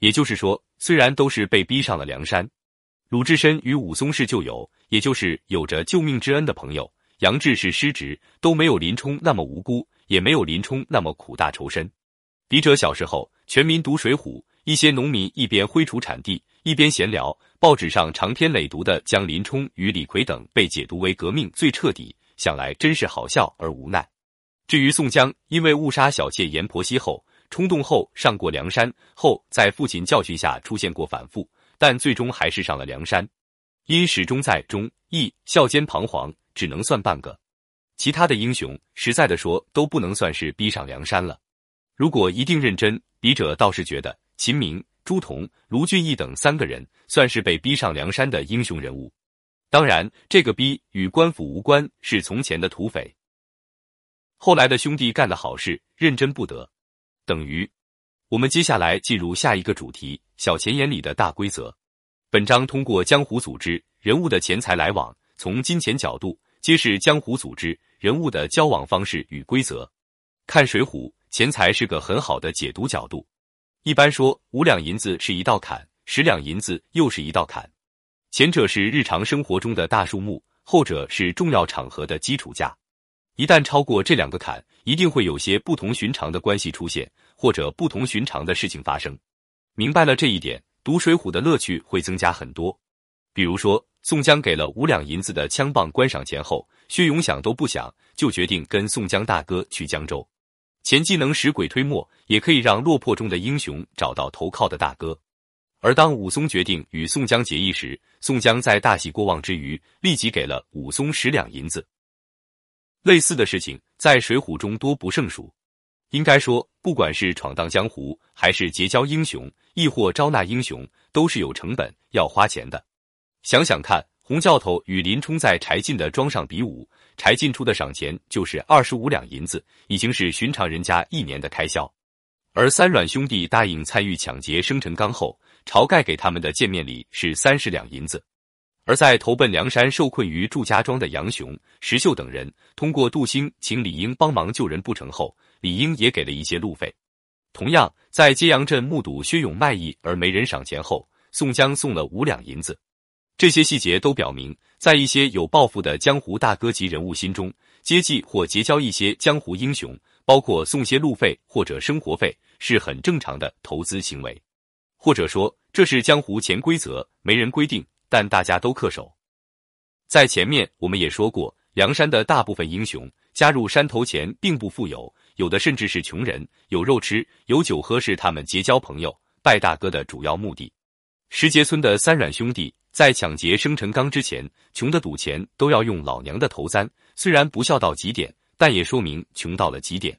也就是说，虽然都是被逼上了梁山，鲁智深与武松是旧友，也就是有着救命之恩的朋友。杨志是失职，都没有林冲那么无辜，也没有林冲那么苦大仇深。笔者小时候，全民读《水浒》，一些农民一边挥锄铲地，一边闲聊，报纸上长篇累牍的将林冲与李逵等被解读为革命最彻底，想来真是好笑而无奈。至于宋江，因为误杀小妾阎婆惜后，冲动后上过梁山，后在父亲教训下出现过反复，但最终还是上了梁山，因始终在忠义孝间彷徨。只能算半个，其他的英雄，实在的说，都不能算是逼上梁山了。如果一定认真，笔者倒是觉得秦明、朱仝、卢俊义等三个人算是被逼上梁山的英雄人物。当然，这个逼与官府无关，是从前的土匪。后来的兄弟干的好事，认真不得。等于，我们接下来进入下一个主题：小钱眼里的大规则。本章通过江湖组织人物的钱财来往，从金钱角度。揭示江湖组织人物的交往方式与规则。看《水浒》，钱财是个很好的解读角度。一般说，五两银子是一道坎，十两银子又是一道坎。前者是日常生活中的大数目，后者是重要场合的基础价。一旦超过这两个坎，一定会有些不同寻常的关系出现，或者不同寻常的事情发生。明白了这一点，读《水浒》的乐趣会增加很多。比如说。宋江给了五两银子的枪棒观赏钱后，薛勇想都不想就决定跟宋江大哥去江州。钱既能使鬼推磨，也可以让落魄中的英雄找到投靠的大哥。而当武松决定与宋江结义时，宋江在大喜过望之余，立即给了武松十两银子。类似的事情在《水浒》中多不胜数。应该说，不管是闯荡江湖，还是结交英雄，亦或招纳英雄，都是有成本、要花钱的。想想看，洪教头与林冲在柴进的庄上比武，柴进出的赏钱就是二十五两银子，已经是寻常人家一年的开销。而三阮兄弟答应参与抢劫生辰纲后，晁盖给他们的见面礼是三十两银子。而在投奔梁山受困于祝家庄的杨雄、石秀等人，通过杜兴请李英帮忙救人不成后，李英也给了一些路费。同样，在揭阳镇目睹薛勇卖艺而没人赏钱后，宋江送了五两银子。这些细节都表明，在一些有抱负的江湖大哥级人物心中，接济或结交一些江湖英雄，包括送些路费或者生活费，是很正常的投资行为，或者说这是江湖潜规则，没人规定，但大家都恪守。在前面我们也说过，梁山的大部分英雄加入山头前并不富有，有的甚至是穷人，有肉吃，有酒喝，是他们结交朋友、拜大哥的主要目的。石碣村的三阮兄弟。在抢劫生辰纲之前，穷的赌钱都要用老娘的头簪。虽然不孝到极点，但也说明穷到了极点。